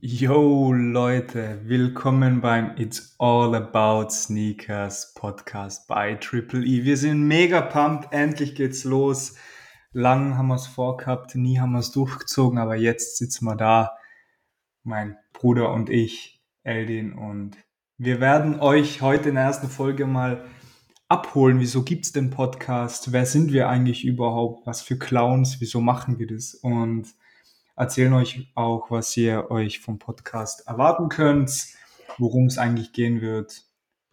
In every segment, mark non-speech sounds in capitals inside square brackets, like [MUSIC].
Yo Leute, willkommen beim It's All About Sneakers Podcast bei Triple E. Wir sind mega pumped, endlich geht's los. Lang haben wir es vorgehabt, nie haben wir es durchgezogen, aber jetzt sitzen wir da, mein Bruder und ich, Eldin, und wir werden euch heute in der ersten Folge mal abholen. Wieso gibt's den Podcast? Wer sind wir eigentlich überhaupt? Was für Clowns? Wieso machen wir das? Und erzählen euch auch, was ihr euch vom Podcast erwarten könnt, worum es eigentlich gehen wird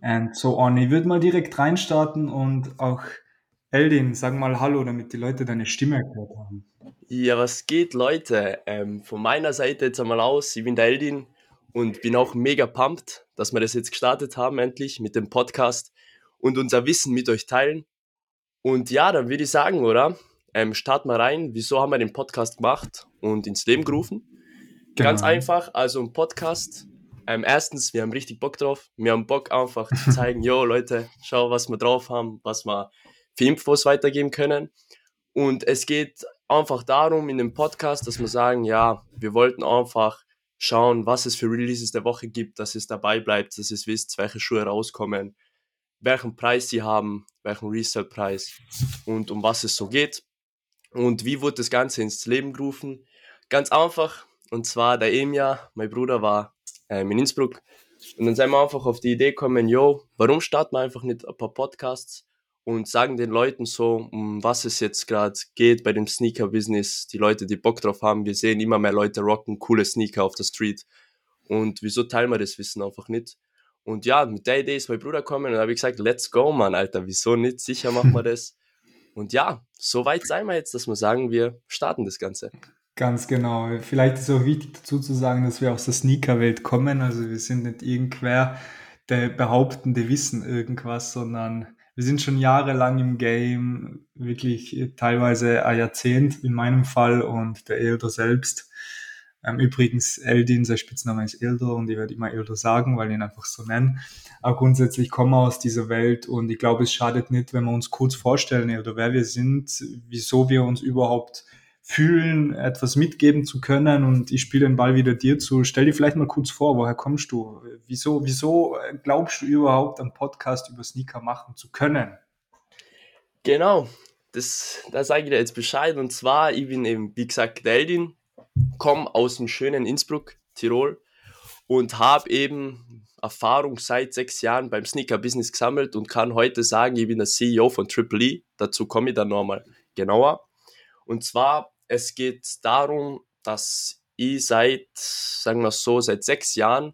and so on. Ich würde mal direkt reinstarten und auch Eldin, sag mal Hallo, damit die Leute deine Stimme gehört haben. Ja, was geht, Leute? Ähm, von meiner Seite jetzt einmal aus. Ich bin der Eldin und bin auch mega pumped, dass wir das jetzt gestartet haben, endlich mit dem Podcast und unser Wissen mit euch teilen. Und ja, dann würde ich sagen, oder? Ähm, starten wir rein. Wieso haben wir den Podcast gemacht und ins Leben gerufen? Genau. Ganz einfach, also ein Podcast. Ähm, erstens, wir haben richtig Bock drauf. Wir haben Bock einfach zu [LAUGHS] zeigen, yo Leute, schau, was wir drauf haben, was wir für Infos weitergeben können. Und es geht einfach darum in dem Podcast, dass wir sagen, ja, wir wollten einfach schauen, was es für Releases der Woche gibt, dass es dabei bleibt, dass ihr wisst, welche Schuhe rauskommen, welchen Preis sie haben, welchen Resale-Preis und um was es so geht. Und wie wurde das Ganze ins Leben gerufen? Ganz einfach. Und zwar der Emia, mein Bruder, war ähm, in Innsbruck. Und dann sind wir einfach auf die Idee gekommen, yo, warum starten wir einfach nicht ein paar Podcasts und sagen den Leuten so, um was es jetzt gerade geht bei dem Sneaker-Business. Die Leute, die Bock drauf haben, wir sehen immer mehr Leute rocken coole Sneaker auf der Street. Und wieso teilen wir das Wissen einfach nicht? Und ja, mit der Idee ist mein Bruder gekommen und habe ich gesagt, let's go, Mann, Alter, wieso nicht? Sicher machen wir das. Und ja, so weit seien wir jetzt, dass wir sagen, wir starten das Ganze. Ganz genau. Vielleicht ist auch wichtig dazu zu sagen, dass wir aus der Sneaker-Welt kommen. Also wir sind nicht irgendwer, der behauptende Wissen irgendwas, sondern wir sind schon jahrelang im Game, wirklich teilweise ein Jahrzehnt in meinem Fall und der Elder selbst. Ähm, übrigens, Eldin, sein Spitzname ist Elder und ich werde immer Elder sagen, weil ich ihn einfach so nenne. Aber grundsätzlich kommen wir aus dieser Welt und ich glaube, es schadet nicht, wenn wir uns kurz vorstellen, Elder, wer wir sind, wieso wir uns überhaupt fühlen, etwas mitgeben zu können und ich spiele den Ball wieder dir zu. Stell dir vielleicht mal kurz vor, woher kommst du? Wieso, wieso glaubst du überhaupt, einen Podcast über Sneaker machen zu können? Genau, das, da sage ich dir jetzt Bescheid. Und zwar, ich bin eben, wie gesagt, Deldin, komme aus dem schönen Innsbruck, Tirol und habe eben Erfahrung seit sechs Jahren beim Sneaker-Business gesammelt und kann heute sagen, ich bin der CEO von Triple E. Dazu komme ich dann nochmal genauer. Und zwar es geht darum, dass ich seit, sagen wir so, seit sechs Jahren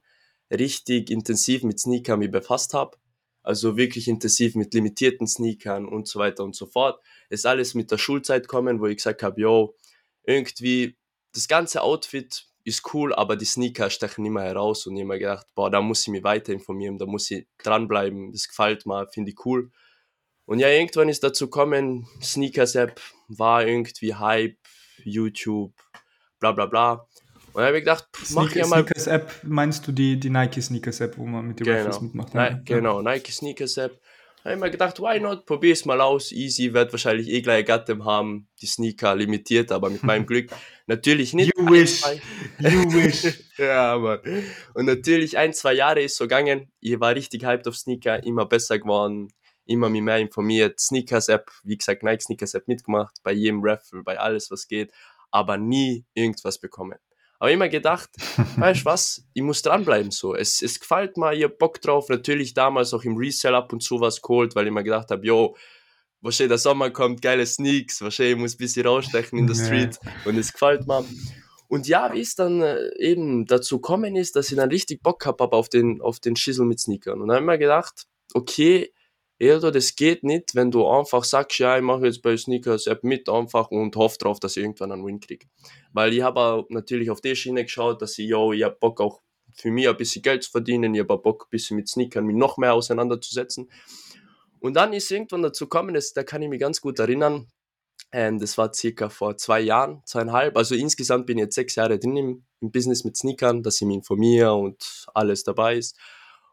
richtig intensiv mit Sneakern mich befasst habe. Also wirklich intensiv mit limitierten Sneakern und so weiter und so fort. Ist alles mit der Schulzeit kommen, wo ich gesagt habe, yo, irgendwie das ganze Outfit ist cool, aber die Sneaker stechen immer heraus und ich habe mir gedacht, boah, da muss ich mich weiter informieren, da muss ich dranbleiben, das gefällt mir, finde ich cool. Und ja, irgendwann ist dazu gekommen, Sneakers-App war irgendwie Hype, YouTube, bla bla bla. Und dann habe ich gedacht, pff, mach Sneaker, ja mal. Sneakers App, meinst du die, die Nike Sneakers App, wo man mit den genau. Raffles mitmacht? Ne? Ja. Genau, Nike Sneakers App. Da habe ich mir gedacht, why not? Probier's mal aus. Easy, wird wahrscheinlich eh gleich Gattem haben. Die Sneaker limitiert, aber mit meinem [LAUGHS] Glück natürlich nicht. You wish. [LAUGHS] You wish. [LAUGHS] ja, Mann. Und natürlich ein, zwei Jahre ist so gegangen. Ich war richtig hyped auf Sneaker, immer besser geworden, immer mehr informiert. Sneakers-App, wie gesagt, Nike Sneakers-App mitgemacht, bei jedem Raffle, bei alles, was geht, aber nie irgendwas bekommen. Aber immer gedacht, [LAUGHS] weißt du was, ich muss dranbleiben so. Es, es gefällt mir, ihr Bock drauf. Natürlich damals auch im Resell ab und zu was geholt, weil ich mir gedacht habe, yo, wahrscheinlich der Sommer kommt, geile Sneaks, wahrscheinlich muss ein bisschen rausstechen in der Street und es gefällt mir. Und ja, wie es dann äh, eben dazu kommen ist, dass ich dann richtig Bock habe auf den, auf den Schissel mit Sneakern. Und dann habe ich mir gedacht, okay, Edo, das geht nicht, wenn du einfach sagst, ja, ich mache jetzt bei Sneakers App mit einfach und hoffe drauf, dass ich irgendwann einen Win kriege. Weil ich habe natürlich auf die Schiene geschaut, dass ich, yo, ich habe Bock auch für mich ein bisschen Geld zu verdienen, ich habe Bock ein bisschen mit Sneakern mich noch mehr auseinanderzusetzen. Und dann ist irgendwann dazu gekommen, das, da kann ich mich ganz gut erinnern, ähm, das war circa vor zwei Jahren, zweieinhalb. Also insgesamt bin ich jetzt sechs Jahre drin im, im Business mit Sneakern, dass ich mich informiere und alles dabei ist.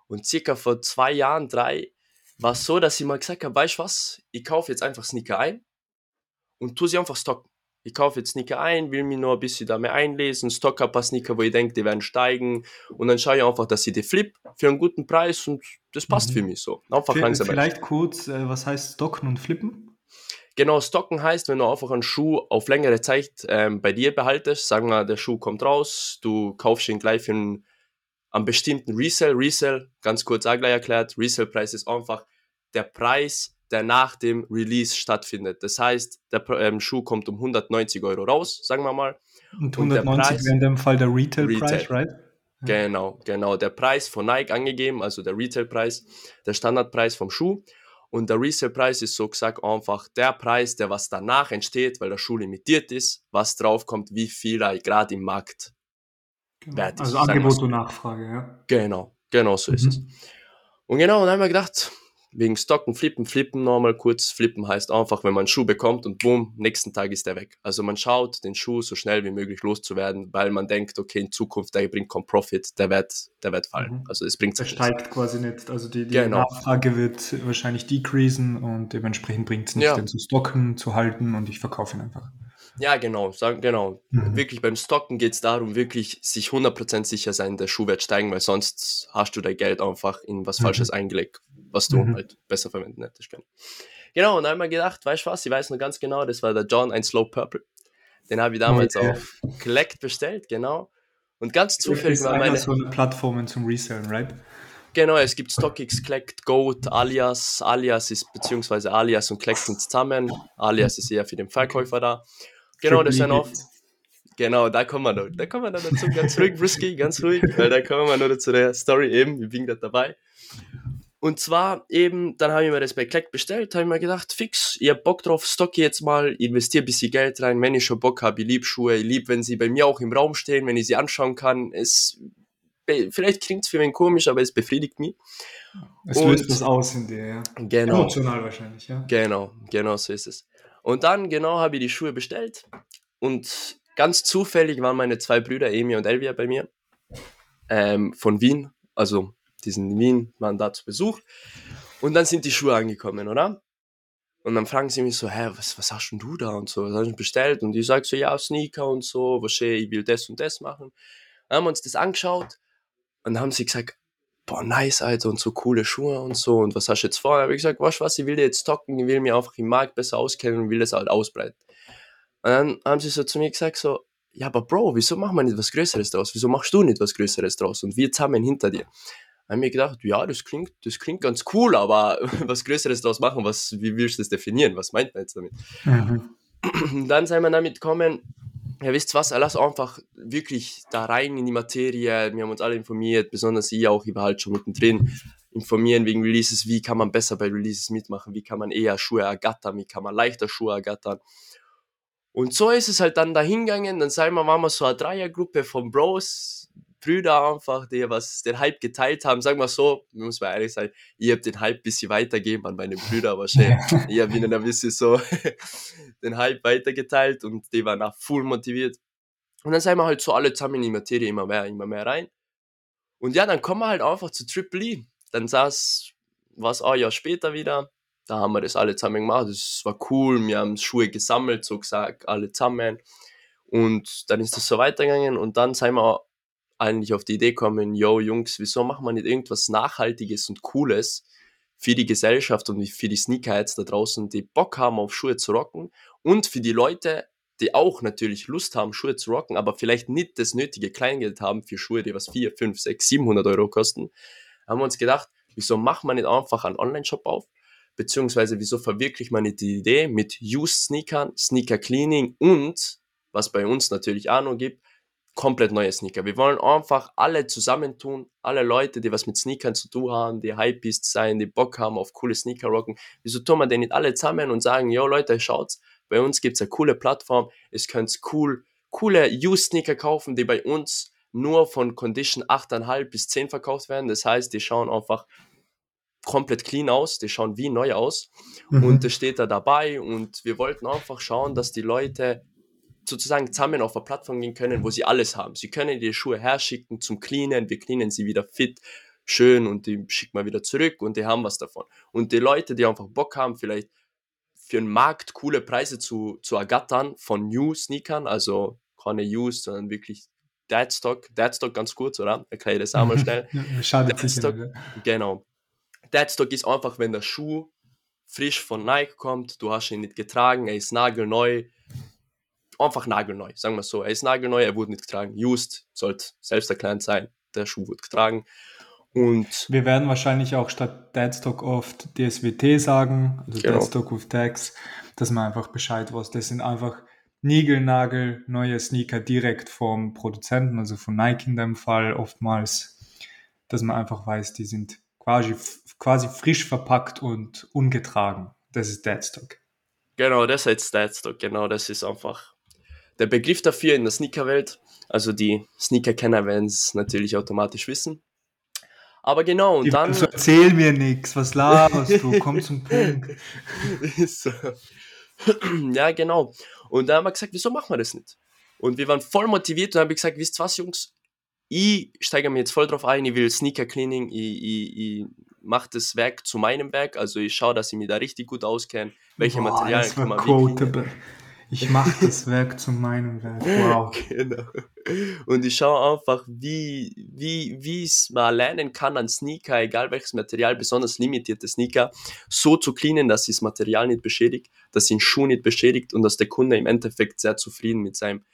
Und circa vor zwei Jahren, drei, war es so, dass ich mal gesagt habe, weißt du was, ich kaufe jetzt einfach Sneaker ein und tue sie einfach stocken. ich kaufe jetzt Sneaker ein, will mir nur ein bisschen da mehr einlesen, stock ein paar Sneaker, wo ich denke, die werden steigen und dann schaue ich einfach, dass ich die flip für einen guten Preis und das passt mhm. für mich so. Einfach v langsam. Vielleicht kurz, äh, was heißt stocken und flippen? Genau, stocken heißt, wenn du einfach einen Schuh auf längere Zeit ähm, bei dir behaltest, sagen wir, der Schuh kommt raus, du kaufst ihn gleich für einen, einen bestimmten Resell. Resell, ganz kurz auch gleich erklärt, Resell-Preis ist einfach der Preis, der nach dem Release stattfindet. Das heißt, der ähm, Schuh kommt um 190 Euro raus, sagen wir mal. Und 190 wäre in dem Fall der Retail-Preis, right? Genau, genau. Der Preis von Nike angegeben, also der Retail-Preis, der Standardpreis vom Schuh. Und der Resale-Preis ist so gesagt einfach der Preis, der was danach entsteht, weil der Schuh limitiert ist, was draufkommt, wie viel er gerade im Markt genau. wert ist. Also Angebot und Nachfrage, ja. Genau, genau so mhm. ist es. Und genau, und dann haben wir gedacht, wegen Stocken, Flippen, Flippen nochmal kurz. Flippen heißt einfach, wenn man einen Schuh bekommt und boom, nächsten Tag ist der weg. Also man schaut, den Schuh so schnell wie möglich loszuwerden, weil man denkt, okay, in Zukunft, der bringt kaum Profit, der wird, der wird fallen. Mhm. Also es bringt sich Der steigt quasi nicht. Also die, die genau. Nachfrage wird wahrscheinlich decreasen und dementsprechend bringt es nicht, ja. den zu stocken, zu halten und ich verkaufe ihn einfach. Ja, genau, genau. Mhm. Wirklich beim Stocken geht es darum, wirklich sich 100% sicher sein, der Schuh wird steigen, weil sonst hast du dein Geld einfach in was mhm. Falsches eingelegt, was du mhm. halt besser verwenden hättest können. Genau, und dann haben wir gedacht, weißt du was, ich weiß noch ganz genau, das war der John, ein Slow Purple. Den habe ich damals okay. auf Collect bestellt, genau. Und ganz zufällig war meine... so eine Plattformen zum Resellen, right? Genau, es gibt StockX, Collect, Goat, Alias. Alias ist, beziehungsweise Alias und Collect sind zusammen. Alias ist eher für den Verkäufer da. Genau, das sind auch. Genau, da kommen wir noch. Da kommen wir noch dazu. Ganz ruhig, [LAUGHS] Brisky, ganz ruhig, weil da kommen wir noch zu der Story eben. Ich bin gerade dabei. Und zwar eben, dann habe ich mir das bei Kleck bestellt, habe ich mir gedacht, fix, ihr habt Bock drauf, stocke jetzt mal, investiere ein bisschen Geld rein, wenn ich schon Bock habe, ich liebe Schuhe, ich liebe, wenn sie bei mir auch im Raum stehen, wenn ich sie anschauen kann. Es, vielleicht klingt es für mich komisch, aber es befriedigt mich. Es löst was aus in dir, ja. Genau. Emotional wahrscheinlich, ja. Genau, genau so ist es. Und dann, genau, habe ich die Schuhe bestellt und ganz zufällig waren meine zwei Brüder, Emi und Elvia, bei mir ähm, von Wien. Also, die sind in Wien, waren da zu Besuch. Und dann sind die Schuhe angekommen, oder? Und dann fragen sie mich so, hä, was, was hast denn du da und so, was hast du bestellt? Und ich sage so, ja, Sneaker und so, was ich will das und das machen. Dann haben wir uns das angeschaut und dann haben sie gesagt, boah, nice, Alter, und so coole Schuhe und so, und was hast du jetzt vor? Da habe ich gesagt, weißt was, ich will jetzt stocken, ich will mir einfach im Markt besser auskennen und will das halt ausbreiten. Und dann haben sie so zu mir gesagt, so, ja, aber Bro, wieso machen wir nicht was Größeres draus? Wieso machst du nicht was Größeres draus? Und wir zusammen hinter dir. Da habe ich mir gedacht, ja, das klingt, das klingt ganz cool, aber [LAUGHS] was Größeres draus machen, was, wie willst du das definieren? Was meint man jetzt damit? Mhm. Dann sind wir damit gekommen, ja, wisst was, lass einfach wirklich da rein in die Materie. Wir haben uns alle informiert, besonders ich auch, ich war halt schon mittendrin, informieren wegen Releases, wie kann man besser bei Releases mitmachen, wie kann man eher Schuhe ergattern, wie kann man leichter Schuhe ergattern. Und so ist es halt dann dahingegangen, dann sagen wir, waren wir so eine Dreiergruppe von Bros, Brüder einfach, die was den Hype geteilt haben. Sagen wir so, muss man ehrlich sein, ich habe den Hype ein bisschen weitergegeben an meine Brüder, aber schön. [LAUGHS] ich habe ihnen ein bisschen so [LAUGHS] den Hype weitergeteilt und die waren auch full motiviert. Und dann sind wir halt so alle zusammen in die Materie immer mehr, immer mehr rein. Und ja, dann kommen wir halt einfach zu Triple E. Dann saß, war es ein Jahr später wieder. Da haben wir das alle zusammen gemacht. Das war cool. Wir haben Schuhe gesammelt, so gesagt, alle zusammen. Und dann ist das so weitergegangen und dann sind wir eigentlich auf die Idee kommen, yo Jungs, wieso machen wir nicht irgendwas Nachhaltiges und Cooles für die Gesellschaft und für die Sneakerheads da draußen, die Bock haben auf Schuhe zu rocken und für die Leute, die auch natürlich Lust haben, Schuhe zu rocken, aber vielleicht nicht das nötige Kleingeld haben für Schuhe, die was 4, 5, 6, 700 Euro kosten, haben wir uns gedacht, wieso macht man nicht einfach einen Online-Shop auf? Beziehungsweise wieso verwirklicht man nicht die Idee mit Used Sneakern, Sneaker Cleaning und, was bei uns natürlich auch noch gibt, komplett neue Sneaker. Wir wollen einfach alle zusammentun, alle Leute, die was mit Sneakern zu tun haben, die Hypebeasts sein, die Bock haben auf coole Sneaker rocken. Wieso tun wir denn nicht alle zusammen und sagen, yo Leute, schaut's, bei uns gibt's eine coole Plattform, es könnt cool, coole Used-Sneaker kaufen, die bei uns nur von Condition 8,5 bis 10 verkauft werden. Das heißt, die schauen einfach komplett clean aus, die schauen wie neu aus mhm. und das steht da dabei und wir wollten einfach schauen, dass die Leute sozusagen zusammen auf eine Plattform gehen können, wo sie alles haben. Sie können die Schuhe herschicken zum Cleanen, wir cleanen sie wieder fit, schön und die schicken wir wieder zurück und die haben was davon. Und die Leute, die einfach Bock haben, vielleicht für den Markt coole Preise zu, zu ergattern von New Sneakern, also keine Used, sondern wirklich Deadstock. Deadstock ganz kurz, oder? Erkläre das auch mal [LAUGHS] schnell. Schadet Deadstock, sicher, genau. Deadstock ist einfach, wenn der Schuh frisch von Nike kommt, du hast ihn nicht getragen, er ist nagelneu, einfach nagelneu, sagen wir so. Er ist nagelneu, er wurde nicht getragen. Used sollte selbst erklärt sein, der Schuh wurde getragen. Und wir werden wahrscheinlich auch statt Deadstock oft DSWT sagen, also genau. Deadstock with Tags, dass man einfach Bescheid weiß. Das sind einfach Nigelnagel, neue Sneaker direkt vom Produzenten, also von Nike in dem Fall oftmals, dass man einfach weiß, die sind quasi, quasi frisch verpackt und ungetragen. Das ist Deadstock. Genau, das heißt Deadstock, genau, das ist einfach der Begriff dafür in der Sneakerwelt. Also die Sneaker-Kenner werden es natürlich automatisch wissen. Aber genau, und dann. Also erzähl mir nichts, was laberst du? [LAUGHS] Komm zum Punkt. so. ja, genau. Und da haben wir gesagt, wieso machen wir das nicht? Und wir waren voll motiviert und haben gesagt, wisst ihr was, Jungs? Ich steige mir jetzt voll drauf ein, ich will Sneaker Cleaning, ich, ich, ich mache das Werk zu meinem Werk, also ich schaue, dass ich mich da richtig gut auskenne, welche Boah, Materialien kann man quotable. Ich mache das Werk zu meinem Werk. Wow. [LAUGHS] Genau. Und ich schaue einfach, wie, wie, wie es mal lernen kann an Sneaker, egal welches Material, besonders limitierte Sneaker, so zu cleanen, dass das Material nicht beschädigt, dass den Schuh nicht beschädigt und dass der Kunde im Endeffekt sehr zufrieden mit seinem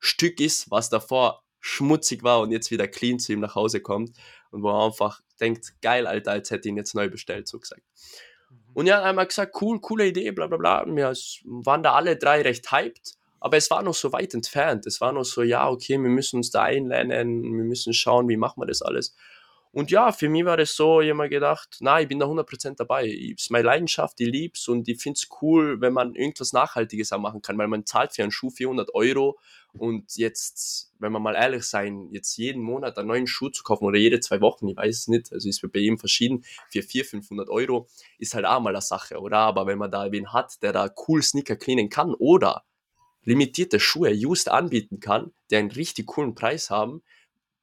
Stück ist, was davor schmutzig war und jetzt wieder clean zu ihm nach Hause kommt und wo er einfach denkt, geil, Alter, als hätte ich ihn jetzt neu bestellt, so gesagt. Und ja, einmal gesagt, cool, coole Idee, bla bla bla. Wir waren da alle drei recht hyped, aber es war noch so weit entfernt. Es war noch so, ja, okay, wir müssen uns da einlernen, wir müssen schauen, wie machen wir das alles. Und ja, für mich war das so, ich habe mir gedacht, na, ich bin da 100% dabei. Es ist meine Leidenschaft, ich lieb's und ich finde es cool, wenn man irgendwas Nachhaltiges auch machen kann, weil man zahlt für einen Schuh 400 Euro und jetzt, wenn wir mal ehrlich sein, jetzt jeden Monat einen neuen Schuh zu kaufen oder jede zwei Wochen, ich weiß es nicht, also ist bei jedem verschieden, für 400, 500 Euro ist halt auch mal eine Sache, oder? Aber wenn man da wen hat, der da cool Sneaker cleanen kann oder limitierte Schuhe used anbieten kann, die einen richtig coolen Preis haben,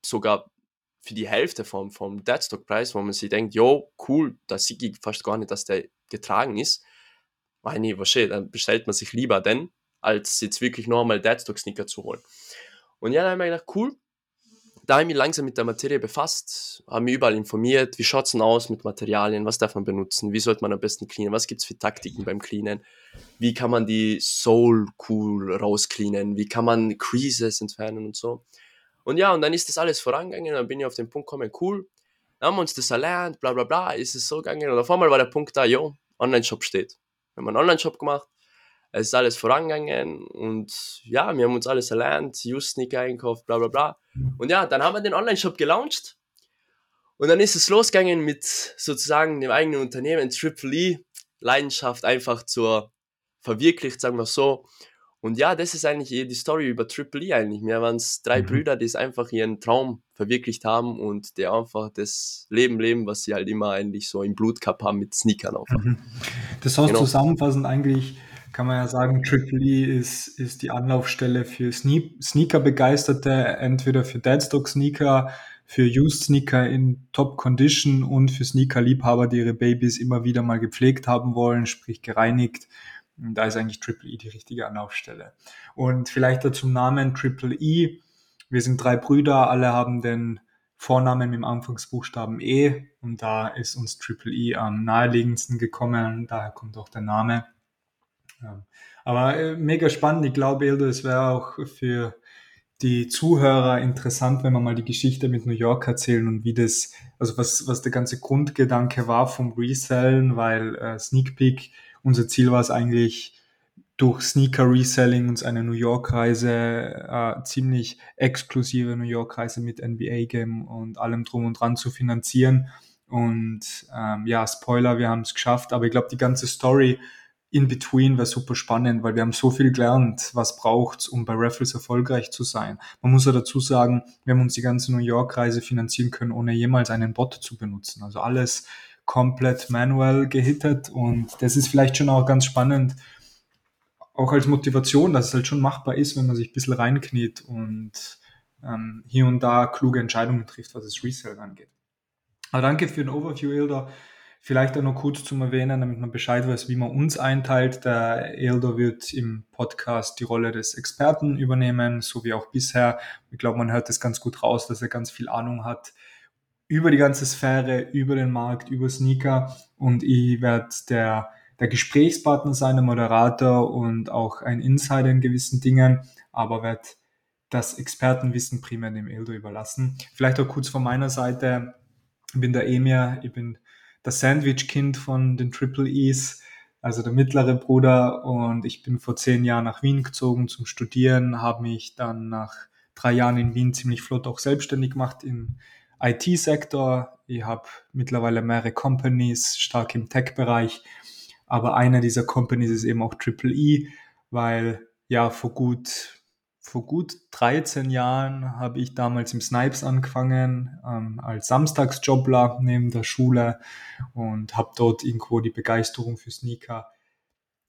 sogar für die Hälfte vom, vom Deadstock-Preis, wo man sich denkt, yo, cool, da sieht ich fast gar nicht, dass der getragen ist. Meine was dann bestellt man sich lieber den, als jetzt wirklich noch einmal Deadstock-Sneaker zu holen. Und ja, dann habe ich mir gedacht, cool, da habe ich mich langsam mit der Materie befasst, habe mich überall informiert, wie schaut es denn aus mit Materialien, was darf man benutzen, wie sollte man am besten cleanen, was gibt es für Taktiken beim Cleanen, wie kann man die Soul cool rauscleanen, wie kann man Creases entfernen und so. Und ja, und dann ist das alles vorangegangen, dann bin ich auf den Punkt gekommen, cool, dann haben wir uns das erlernt, bla bla bla, ist es so gegangen. Und auf einmal war der Punkt da, jo, Online-Shop steht. Wir haben einen Online-Shop gemacht, es ist alles vorangegangen und ja, wir haben uns alles erlernt, Just-Sneaker einkauft, bla bla bla. Und ja, dann haben wir den Online-Shop gelauncht und dann ist es losgegangen mit sozusagen dem eigenen Unternehmen, Triple E, Leidenschaft einfach zur verwirklicht, sagen wir so. Und ja, das ist eigentlich die Story über Triple E eigentlich. Wir waren es drei mhm. Brüder, die es einfach ihren Traum verwirklicht haben und die einfach das Leben leben, was sie halt immer eigentlich so im Blut gehabt haben mit Sneakern einfach. Mhm. Das heißt genau. zusammenfassend eigentlich, kann man ja sagen, Triple E ist, ist die Anlaufstelle für Sneaker-Begeisterte, entweder für Deadstock-Sneaker, für Used Sneaker in Top Condition und für Sneaker-Liebhaber, die ihre Babys immer wieder mal gepflegt haben wollen, sprich gereinigt da ist eigentlich Triple E die richtige Anlaufstelle. Und vielleicht dazu Namen Triple E. Wir sind drei Brüder, alle haben den Vornamen mit dem Anfangsbuchstaben E und da ist uns Triple E am naheliegendsten gekommen, daher kommt auch der Name. Aber äh, mega spannend, ich glaube, Ildo, es wäre auch für die Zuhörer interessant, wenn wir mal die Geschichte mit New York erzählen und wie das, also was, was der ganze Grundgedanke war vom Resellen, weil äh, Sneak Peek unser Ziel war es eigentlich, durch Sneaker Reselling uns eine New York Reise, äh, ziemlich exklusive New York Reise mit NBA Game und allem drum und dran zu finanzieren. Und ähm, ja, Spoiler, wir haben es geschafft, aber ich glaube, die ganze Story in between wäre super spannend, weil wir haben so viel gelernt, was braucht's, um bei Raffles erfolgreich zu sein. Man muss ja dazu sagen, wir haben uns die ganze New York Reise finanzieren können, ohne jemals einen Bot zu benutzen. Also alles komplett manuell gehittet und das ist vielleicht schon auch ganz spannend, auch als Motivation, dass es halt schon machbar ist, wenn man sich ein bisschen reinkniet und ähm, hier und da kluge Entscheidungen trifft, was das Resell angeht. Aber danke für den Overview, Ilda. Vielleicht auch noch kurz zum Erwähnen, damit man Bescheid weiß, wie man uns einteilt. Der Eldo wird im Podcast die Rolle des Experten übernehmen, so wie auch bisher. Ich glaube, man hört das ganz gut raus, dass er ganz viel Ahnung hat über die ganze Sphäre, über den Markt, über Sneaker. Und ich werde der, der Gesprächspartner sein, der Moderator und auch ein Insider in gewissen Dingen, aber werde das Expertenwissen primär dem Eldo überlassen. Vielleicht auch kurz von meiner Seite. Ich bin der Emir, ich bin das Sandwich-Kind von den Triple E's, also der mittlere Bruder. Und ich bin vor zehn Jahren nach Wien gezogen zum Studieren, habe mich dann nach drei Jahren in Wien ziemlich flott auch selbstständig gemacht im IT-Sektor. Ich habe mittlerweile mehrere Companies, stark im Tech-Bereich. Aber eine dieser Companies ist eben auch Triple E, weil ja vor gut vor gut 13 Jahren habe ich damals im Snipes angefangen, ähm, als Samstagsjobler neben der Schule und habe dort irgendwo die Begeisterung für Sneaker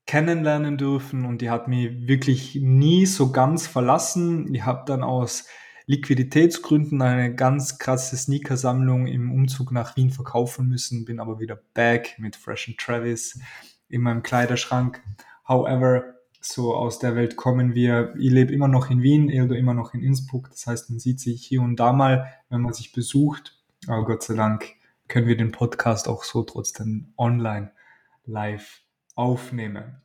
kennenlernen dürfen und die hat mich wirklich nie so ganz verlassen. Ich habe dann aus Liquiditätsgründen eine ganz krasse Sneaker-Sammlung im Umzug nach Wien verkaufen müssen, bin aber wieder back mit Fresh and Travis in meinem Kleiderschrank. However, so aus der Welt kommen wir. Ich lebe immer noch in Wien, Eldo immer noch in Innsbruck. Das heißt, man sieht sich hier und da mal, wenn man sich besucht. Aber Gott sei Dank können wir den Podcast auch so trotzdem online live aufnehmen.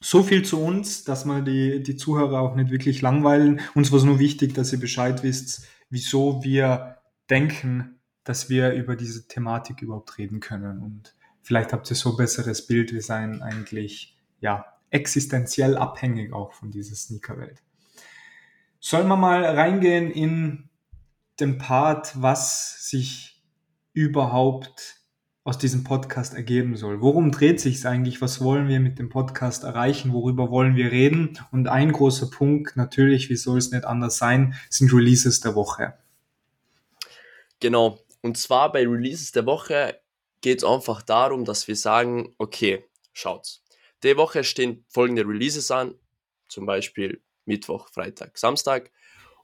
So viel zu uns, dass wir die, die Zuhörer auch nicht wirklich langweilen. Uns war es nur wichtig, dass ihr Bescheid wisst, wieso wir denken, dass wir über diese Thematik überhaupt reden können. Und vielleicht habt ihr so ein besseres Bild. Wir seien eigentlich, ja, existenziell abhängig auch von dieser Sneakerwelt. Sollen wir mal reingehen in den Part, was sich überhaupt aus diesem Podcast ergeben soll. Worum dreht sich es eigentlich? Was wollen wir mit dem Podcast erreichen? Worüber wollen wir reden? Und ein großer Punkt, natürlich, wie soll es nicht anders sein, sind Releases der Woche. Genau. Und zwar bei Releases der Woche geht es einfach darum, dass wir sagen, okay, schaut's. Die Woche stehen folgende Releases an, zum Beispiel Mittwoch, Freitag, Samstag.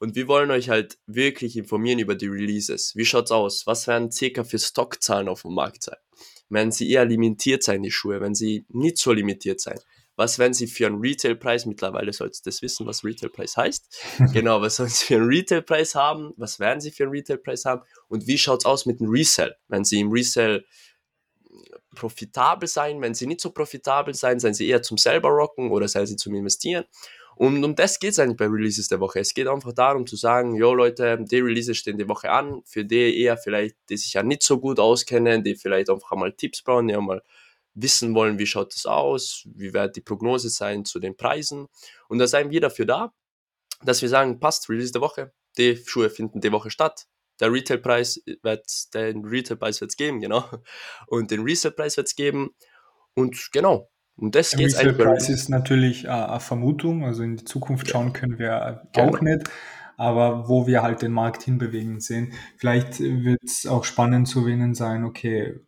Und wir wollen euch halt wirklich informieren über die Releases. Wie schaut's aus? Was werden circa für Stockzahlen auf dem Markt sein? Werden sie eher limitiert sein, die Schuhe? Wenn sie nicht so limitiert sein? Was werden sie für einen Retailpreis? Mittlerweile sollst du das wissen, was Retailpreis heißt. [LAUGHS] genau, was sollen sie für einen Retailpreis haben? Was werden sie für einen Retailpreis haben? Und wie schaut's aus mit dem Resell? Wenn sie im Resell profitabel sein. Wenn sie nicht so profitabel sein, seien sie eher zum selber rocken oder seien sie zum Investieren. Und um das geht es eigentlich bei Releases der Woche. Es geht einfach darum zu sagen, jo Leute, die Releases stehen die Woche an, für die eher vielleicht, die sich ja nicht so gut auskennen, die vielleicht einfach mal Tipps brauchen, die mal wissen wollen, wie schaut das aus, wie wird die Prognose sein zu den Preisen. Und da seien wir dafür da, dass wir sagen, passt, Release der Woche, die Schuhe finden die Woche statt, der Retailpreis wird, den Retailpreis wird es geben, genau. Und den Resale-Preis wird es geben. Und genau, um das geht. Der Preis ist natürlich äh, eine Vermutung, also in die Zukunft schauen können wir genau. auch nicht. Aber wo wir halt den Markt hinbewegen sehen. Vielleicht wird es auch spannend zu erwähnen sein, okay,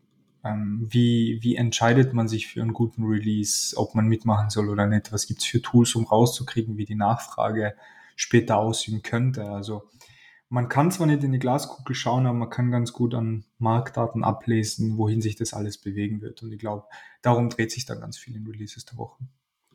ähm, wie, wie entscheidet man sich für einen guten Release, ob man mitmachen soll oder nicht? Was gibt es für Tools, um rauszukriegen, wie die Nachfrage später aussehen könnte? Also man kann zwar nicht in die Glaskugel schauen, aber man kann ganz gut an Marktdaten ablesen, wohin sich das alles bewegen wird. Und ich glaube, darum dreht sich dann ganz viel in Releases der Woche.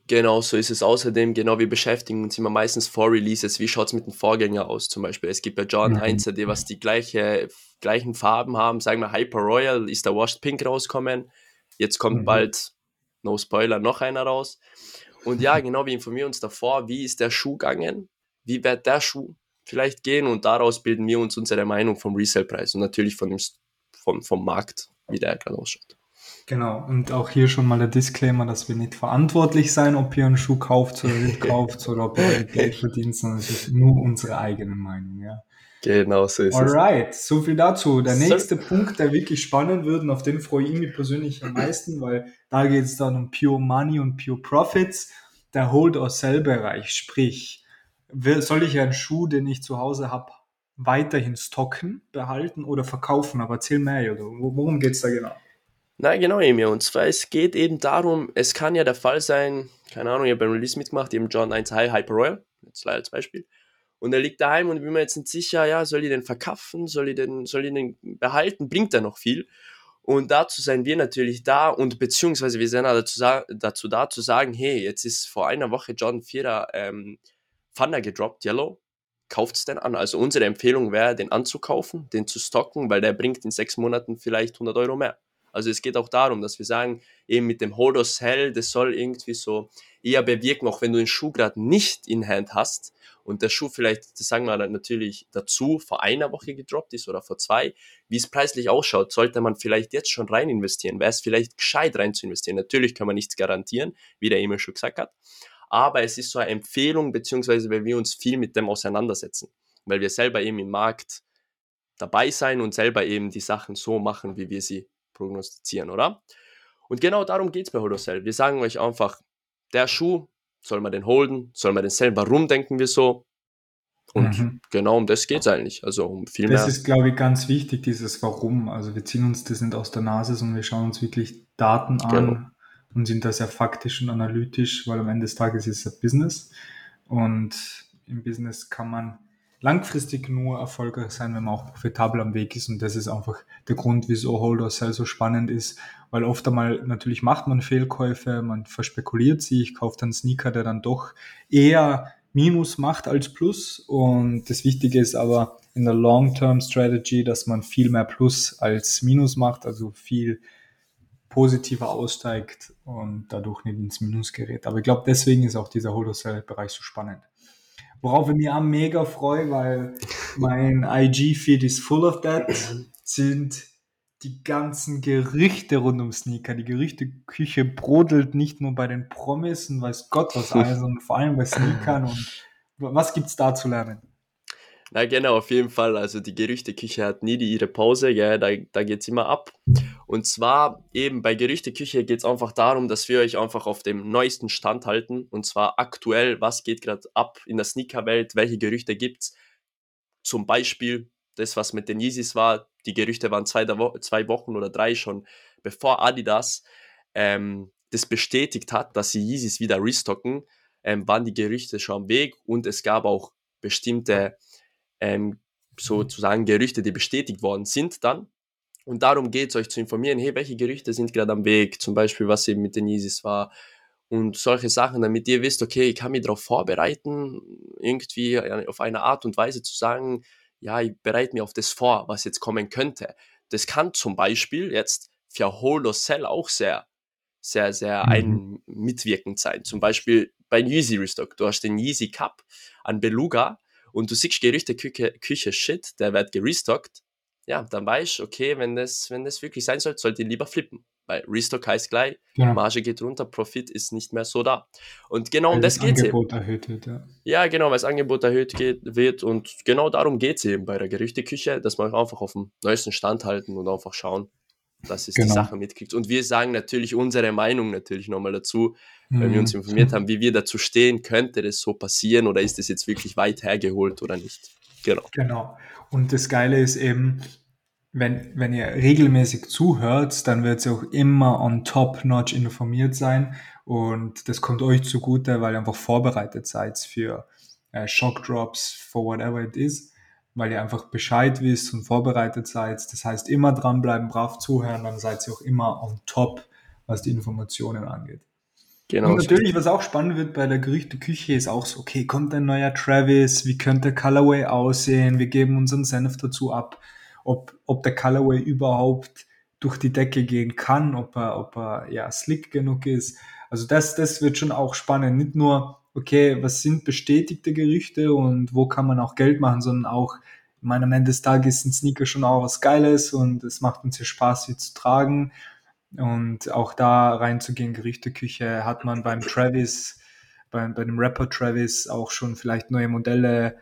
Genau, so ist es außerdem. Genau, wir beschäftigen uns immer meistens vor Releases. Wie schaut es mit dem Vorgänger aus zum Beispiel? Es gibt bei John mhm. Heinz, die was die gleiche, gleichen Farben haben. Sagen wir Hyper Royal, ist der Washed Pink rauskommen. Jetzt kommt mhm. bald, no Spoiler, noch einer raus. Und ja, [LAUGHS] genau, wir informieren uns davor, wie ist der Schuh gegangen? Wie wird der Schuh vielleicht gehen und daraus bilden wir uns unsere Meinung vom Resale-Preis und natürlich von dem, vom, vom Markt, wie der gerade ausschaut. Genau, und auch hier schon mal der Disclaimer, dass wir nicht verantwortlich sein, ob ihr einen Schuh kauft oder nicht [LAUGHS] kauft oder ob ihr Geld verdient, sondern es ist nur unsere eigene Meinung, ja. Genau, so ist Alright, es. so viel dazu. Der nächste so. Punkt, der wirklich spannend wird und auf den freue ich mich persönlich am meisten, weil da geht es dann um Pure Money und Pure Profits, der Hold-or-Sell-Bereich, sprich, soll ich einen Schuh, den ich zu Hause habe, weiterhin stocken, behalten oder verkaufen? Aber erzähl mehr, oder worum geht es da genau? Na genau, Emil. Und zwar, es geht eben darum, es kann ja der Fall sein, keine Ahnung, ich habe beim Release mitgemacht, eben John 1 High Hyper Royal, jetzt leider als Beispiel. Und er liegt daheim und ich bin mir jetzt nicht sicher, ja, soll ich den verkaufen, soll ich den, soll ich den behalten, bringt er noch viel? Und dazu seien wir natürlich da und beziehungsweise wir sind dazu, dazu da zu sagen, hey, jetzt ist vor einer Woche John Vierer ähm, Thunder gedroppt, Yellow, kauft es denn an? Also unsere Empfehlung wäre, den anzukaufen, den zu stocken, weil der bringt in sechs Monaten vielleicht 100 Euro mehr. Also es geht auch darum, dass wir sagen, eben mit dem Hold or Sell, das soll irgendwie so eher bewirken, auch wenn du den Schuh gerade nicht in Hand hast und der Schuh vielleicht, das sagen wir natürlich dazu, vor einer Woche gedroppt ist oder vor zwei, wie es preislich ausschaut, sollte man vielleicht jetzt schon rein investieren. Wäre es vielleicht gescheit rein zu investieren. Natürlich kann man nichts garantieren, wie der immer schon gesagt hat, aber es ist so eine Empfehlung, beziehungsweise weil wir uns viel mit dem auseinandersetzen, weil wir selber eben im Markt dabei sein und selber eben die Sachen so machen, wie wir sie prognostizieren, oder? Und genau darum geht es bei Holocell. Wir sagen euch einfach, der Schuh, soll man den holden, soll man den sellen, warum denken wir so? Und mhm. genau um das geht es eigentlich. Also um viel das mehr. Das ist, glaube ich, ganz wichtig, dieses Warum. Also wir ziehen uns das nicht aus der Nase, sondern wir schauen uns wirklich Daten an genau. Und sind da sehr faktisch und analytisch, weil am Ende des Tages ist es ein Business. Und im Business kann man langfristig nur erfolgreich sein, wenn man auch profitabel am Weg ist. Und das ist einfach der Grund, wieso Hold or Sell so spannend ist. Weil oft einmal natürlich macht man Fehlkäufe, man verspekuliert sie. Ich kaufe dann Sneaker, der dann doch eher Minus macht als Plus. Und das Wichtige ist aber in der Long-Term-Strategy, dass man viel mehr Plus als Minus macht, also viel positiver aussteigt und dadurch nicht ins Minus gerät. Aber ich glaube, deswegen ist auch dieser Wholesale-Bereich so spannend. Worauf ich mich auch mega freue, weil mein IG-Feed ist full of that, sind die ganzen Gerichte rund um Sneaker. Die Gerüchteküche brodelt nicht nur bei den Promis und weiß Gott was [LAUGHS] alles, sondern vor allem bei Sneakern. Und was gibt's da zu lernen? Na genau, auf jeden Fall. Also die Gerüchteküche hat nie die, ihre Pause, ja, da, da geht's immer ab. Und zwar eben bei Gerüchteküche geht's einfach darum, dass wir euch einfach auf dem neuesten Stand halten. Und zwar aktuell, was geht gerade ab in der Sneakerwelt, welche Gerüchte gibt's. Zum Beispiel das, was mit den Yeezys war. Die Gerüchte waren zwei, zwei Wochen oder drei schon, bevor Adidas ähm, das bestätigt hat, dass sie Yeezys wieder restocken, ähm, waren die Gerüchte schon am Weg und es gab auch bestimmte ähm, sozusagen Gerüchte, die bestätigt worden sind dann. Und darum geht es euch zu informieren, hey, welche Gerüchte sind gerade am Weg, zum Beispiel, was eben mit den Yeezys war und solche Sachen, damit ihr wisst, okay, ich kann mich darauf vorbereiten, irgendwie auf eine Art und Weise zu sagen, ja, ich bereite mir auf das vor, was jetzt kommen könnte. Das kann zum Beispiel jetzt für Holo Cell auch sehr, sehr, sehr mhm. ein mitwirkend sein. Zum Beispiel bei Yeezy Restock. Du hast den Yeezy Cup an Beluga und du siehst Gerüchte, Küche, Küche, Shit, der wird gerestockt, ja, dann weißt du, okay, wenn das, wenn das wirklich sein soll, sollte ich lieber flippen. Weil Restock heißt gleich, ja. Marge geht runter, Profit ist nicht mehr so da. Und genau weil um das, geht es eben. erhöht wird, ja. Ja, genau, weil das Angebot erhöht geht, wird und genau darum geht es eben bei der Gerüchteküche, dass man einfach auf dem neuesten Stand halten und einfach schauen, dass es genau. die Sache mitkriegt. Und wir sagen natürlich unsere Meinung natürlich nochmal dazu, weil mhm. wir uns informiert haben, wie wir dazu stehen, könnte das so passieren oder ist das jetzt wirklich weit hergeholt oder nicht. Genau. Genau. Und das Geile ist eben, wenn, wenn ihr regelmäßig zuhört, dann wird ihr auch immer on top notch informiert sein und das kommt euch zugute, weil ihr einfach vorbereitet seid für äh, Shock Drops, for whatever it is weil ihr einfach Bescheid wisst und vorbereitet seid. Das heißt, immer dranbleiben, brav zuhören, dann seid ihr auch immer on top, was die Informationen angeht. Genau. Und natürlich, was auch spannend wird bei der Gerüchteküche, ist auch so, okay, kommt ein neuer Travis, wie könnte Colorway aussehen? Wir geben unseren Senf dazu ab, ob, ob der Colorway überhaupt durch die Decke gehen kann, ob er, ob er ja slick genug ist. Also das, das wird schon auch spannend. Nicht nur, okay, was sind bestätigte Gerüchte und wo kann man auch Geld machen, sondern auch, ich meine, am Ende des Tages sind Sneaker schon auch was Geiles und es macht uns hier Spaß, sie zu tragen. Und auch da reinzugehen, Gerüchteküche, hat man beim Travis, bei, bei dem Rapper Travis auch schon vielleicht neue Modelle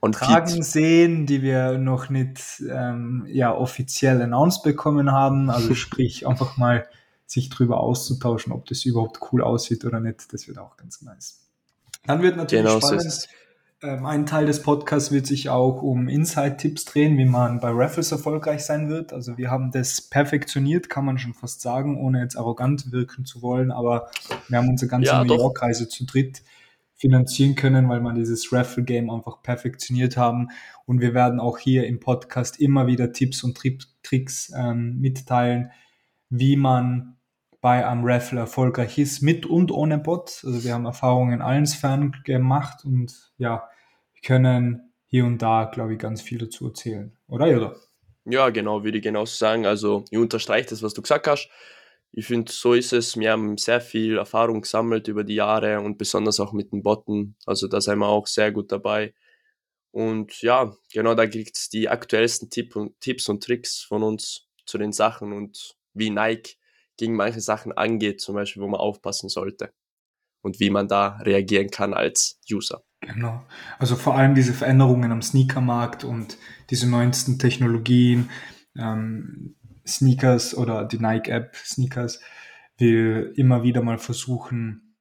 und tragen Pete. sehen, die wir noch nicht ähm, ja, offiziell announced bekommen haben. Also sprich, einfach mal sich drüber auszutauschen, ob das überhaupt cool aussieht oder nicht. Das wird auch ganz nice. Dann wird natürlich genau spannend. So ähm, ein Teil des Podcasts wird sich auch um Insight-Tipps drehen, wie man bei Raffles erfolgreich sein wird. Also wir haben das perfektioniert, kann man schon fast sagen, ohne jetzt arrogant wirken zu wollen. Aber wir haben unsere ganze ja, New York-Reise zu dritt finanzieren können, weil wir dieses Raffle-Game einfach perfektioniert haben. Und wir werden auch hier im Podcast immer wieder Tipps und Tricks ähm, mitteilen, wie man bei einem Raffle erfolgreich ist, mit und ohne Bot. Also wir haben Erfahrungen in allen Sphären gemacht und ja, wir können hier und da, glaube ich, ganz viel dazu erzählen. Oder, Joder? Ja, genau, würde ich genauso sagen. Also ich unterstreiche das, was du gesagt hast. Ich finde, so ist es. Wir haben sehr viel Erfahrung gesammelt über die Jahre und besonders auch mit den Botten. Also da sind wir auch sehr gut dabei. Und ja, genau da gibt es die aktuellsten Tipp und, Tipps und Tricks von uns zu den Sachen und wie Nike gegen manche Sachen angeht, zum Beispiel, wo man aufpassen sollte und wie man da reagieren kann als User. Genau. Also vor allem diese Veränderungen am Sneakermarkt und diese neuesten Technologien, ähm, Sneakers oder die Nike-App Sneakers will immer wieder mal versuchen,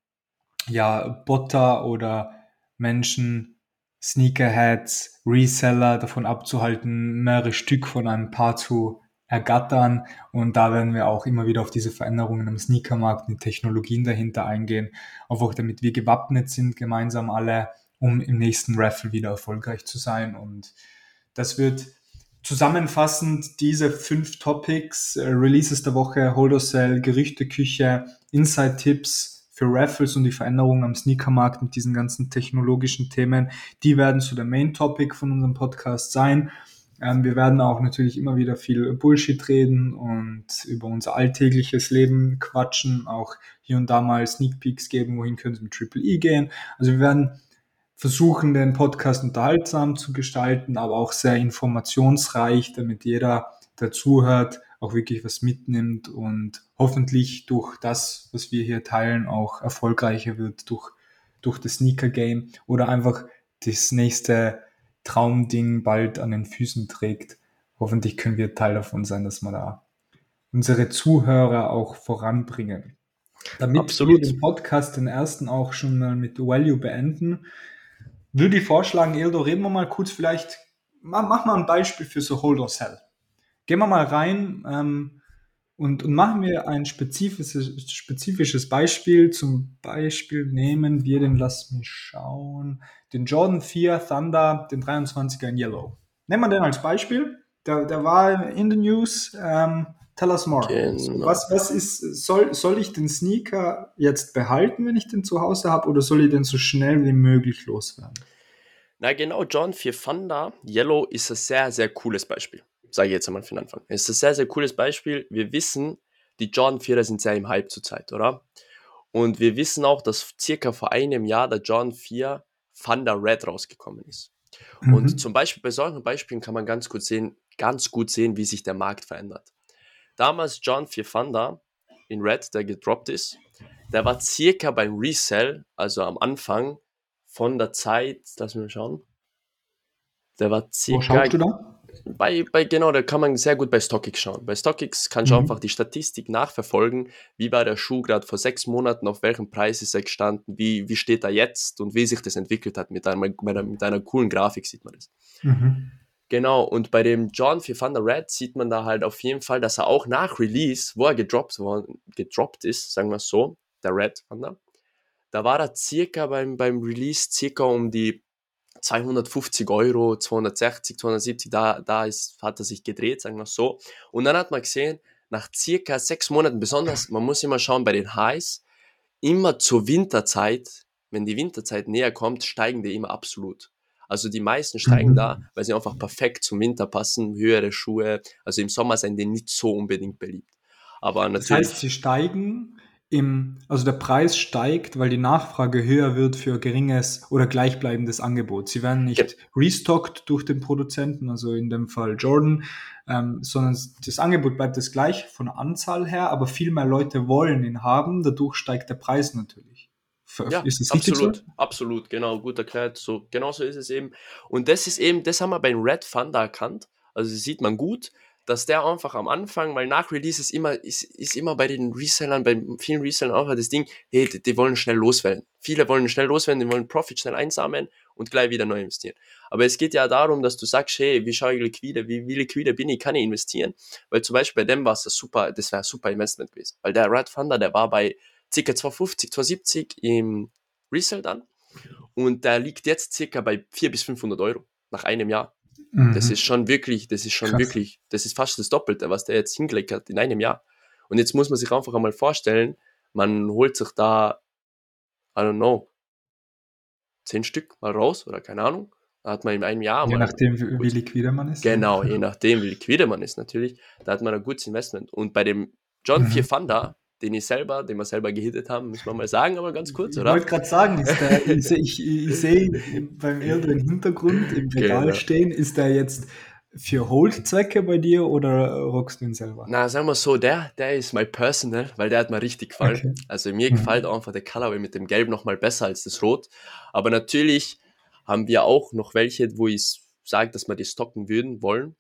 ja, Botter oder Menschen, Sneakerheads, Reseller davon abzuhalten, mehrere Stück von einem Paar zu ergattern. Und da werden wir auch immer wieder auf diese Veränderungen am Sneakermarkt, die Technologien dahinter eingehen, einfach damit wir gewappnet sind, gemeinsam alle um im nächsten Raffle wieder erfolgreich zu sein. Und das wird zusammenfassend diese fünf Topics, äh, Releases der Woche, Holder Cell, Gerüchteküche, Inside-Tipps für Raffles und die Veränderungen am Sneakermarkt mit diesen ganzen technologischen Themen, die werden so der Main-Topic von unserem Podcast sein. Ähm, wir werden auch natürlich immer wieder viel Bullshit reden und über unser alltägliches Leben quatschen, auch hier und da mal Sneak Peeks geben, wohin können Sie mit Triple E gehen. Also wir werden versuchen, den Podcast unterhaltsam zu gestalten, aber auch sehr informationsreich, damit jeder, der zuhört, auch wirklich was mitnimmt und hoffentlich durch das, was wir hier teilen, auch erfolgreicher wird durch, durch das Sneaker Game oder einfach das nächste Traumding bald an den Füßen trägt. Hoffentlich können wir Teil davon sein, dass wir da unsere Zuhörer auch voranbringen. Damit Absolut. wir den Podcast, den ersten auch schon mal mit Value beenden, würde ich vorschlagen, Eldo, reden wir mal kurz vielleicht, mach, mach mal ein Beispiel für so Hold or Sell. Gehen wir mal rein ähm, und, und machen wir ein spezifisches, spezifisches Beispiel. Zum Beispiel nehmen wir den, lass mich schauen, den Jordan 4 Thunder, den 23er in Yellow. Nehmen wir den als Beispiel. Der, der war in the News. Ähm, Tell us more. Genau. Was, was ist, soll, soll ich den Sneaker jetzt behalten, wenn ich den zu Hause habe, oder soll ich den so schnell wie möglich loswerden? Na genau, John 4 Thunder Yellow ist ein sehr, sehr cooles Beispiel. Sage ich jetzt einmal für den Anfang. Es ist ein sehr, sehr cooles Beispiel. Wir wissen, die Jordan 4er sind sehr im Hype zurzeit, oder? Und wir wissen auch, dass circa vor einem Jahr der John 4 Thunder Red rausgekommen ist. Mhm. Und zum Beispiel bei solchen Beispielen kann man ganz gut sehen, ganz gut sehen, wie sich der Markt verändert damals John 4 Thunder in Red, der gedroppt ist, der war circa beim Resell, also am Anfang von der Zeit, lass mich mal schauen, der war circa. Wo schaust du da? Bei, bei, genau, da kann man sehr gut bei StockX schauen. Bei StockX kannst du mhm. einfach die Statistik nachverfolgen, wie war der Schuh gerade vor sechs Monaten, auf welchem Preis ist er gestanden, wie, wie steht er jetzt und wie sich das entwickelt hat. Mit einer, mit einer, mit einer coolen Grafik sieht man das. Mhm. Genau, und bei dem John für Thunder Red sieht man da halt auf jeden Fall, dass er auch nach Release, wo er gedroppt, wo er gedroppt ist, sagen wir so, der Red Thunder, da war er circa beim, beim Release circa um die 250 Euro, 260, 270, da, da ist, hat er sich gedreht, sagen wir so. Und dann hat man gesehen, nach circa sechs Monaten, besonders, man muss immer schauen bei den Highs, immer zur Winterzeit, wenn die Winterzeit näher kommt, steigen die immer absolut. Also die meisten steigen mhm. da, weil sie einfach perfekt zum Winter passen, höhere Schuhe. Also im Sommer sind die nicht so unbedingt beliebt. Aber natürlich. Das heißt, sie steigen im, also der Preis steigt, weil die Nachfrage höher wird für geringes oder gleichbleibendes Angebot. Sie werden nicht ja. restockt durch den Produzenten, also in dem Fall Jordan, ähm, sondern das Angebot bleibt das gleich von Anzahl her, aber viel mehr Leute wollen ihn haben, dadurch steigt der Preis natürlich. Ja, ist es absolut, so? absolut, genau, gut erklärt. So, genau so ist es eben. Und das ist eben, das haben wir beim Red Thunder erkannt. Also sieht man gut, dass der einfach am Anfang, weil nach Release ist immer, ist, ist immer bei den Resellern, bei vielen Resellern auch das Ding, hey, die, die, wollen schnell loswerden. Viele wollen schnell loswerden, die wollen Profit schnell einsammeln und gleich wieder neu investieren. Aber es geht ja darum, dass du sagst, hey, wie schaue ich liquide, wie, wie liquide bin ich, kann ich investieren? Weil zum Beispiel bei dem war es super, das wäre ein super Investment gewesen. Weil der Red Thunder, der war bei ca. 250, 270 im Resell dann. Und der liegt jetzt circa bei 400 bis 500 Euro nach einem Jahr. Mhm. Das ist schon wirklich, das ist schon Krass. wirklich, das ist fast das Doppelte, was der jetzt hingelegt hat in einem Jahr. Und jetzt muss man sich einfach einmal vorstellen, man holt sich da, I don't know, zehn Stück mal raus oder keine Ahnung. Da hat man in einem Jahr. Je nachdem, wie, wie liquide man ist. Genau, je [LAUGHS] nachdem, wie liquide man ist natürlich. Da hat man ein gutes Investment. Und bei dem John mhm. 4 Thunder, den ich selber, den wir selber gehittet haben, muss man mal sagen, aber ganz kurz, oder? Ich wollte gerade sagen, der, ich, ich, ich sehe beim älteren Hintergrund im Regal genau. stehen, ist der jetzt für Hold-Zwecke bei dir oder rockst du ihn selber? Na, sagen wir so, der, der ist my personal, weil der hat mir richtig gefallen. Okay. Also mir mhm. gefällt einfach der Colorway mit dem Gelb nochmal besser als das Rot. Aber natürlich haben wir auch noch welche, wo ich sage, dass wir die stocken würden, wollen.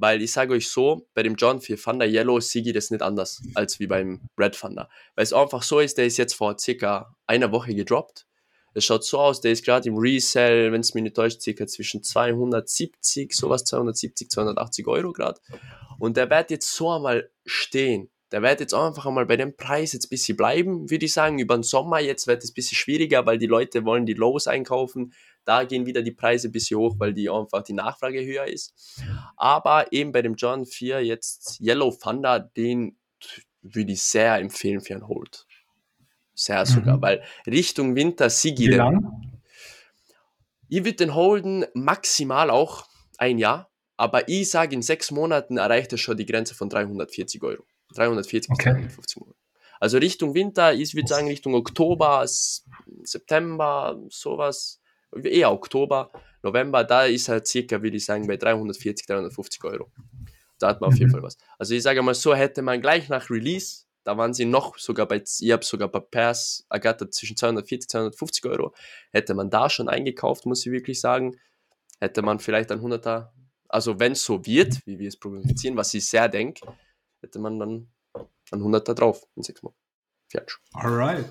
Weil ich sage euch so, bei dem John 4 Thunder Yellow ich das nicht anders als wie beim Red Thunder. Weil es einfach so ist, der ist jetzt vor circa einer Woche gedroppt. Es schaut so aus, der ist gerade im Resell, wenn es mich nicht täuscht, circa zwischen 270, sowas 270, 280 Euro gerade. Und der wird jetzt so einmal stehen. Der wird jetzt einfach einmal bei dem Preis jetzt ein bisschen bleiben, würde ich sagen. Über den Sommer jetzt wird es ein bisschen schwieriger, weil die Leute wollen die Lows einkaufen. Da gehen wieder die Preise ein bisschen hoch, weil die einfach die Nachfrage höher ist. Aber eben bei dem John 4 jetzt Yellow Thunder, den würde ich sehr empfehlen für einen Hold. Sehr sogar, mhm. weil Richtung Winter Sigi. Wie lang? Ich würde den holden maximal auch ein Jahr, aber ich sage, in sechs Monaten erreicht er schon die Grenze von 340 Euro. 340 okay. 350 Euro. Also Richtung Winter, ich würde sagen Richtung Oktober, September, sowas, eher Oktober, November, da ist er circa, würde ich sagen, bei 340, 350 Euro. Da hat man auf jeden mhm. Fall was. Also ich sage mal so, hätte man gleich nach Release da waren sie noch sogar bei, ich habe sogar bei Pairs ergattert zwischen 240, 250 Euro. Hätte man da schon eingekauft, muss ich wirklich sagen, hätte man vielleicht ein 100er, also wenn es so wird, wie wir es prognostizieren, was ich sehr denke, hätte man dann ein 100er drauf in sechs Monaten. Fertig. Alright.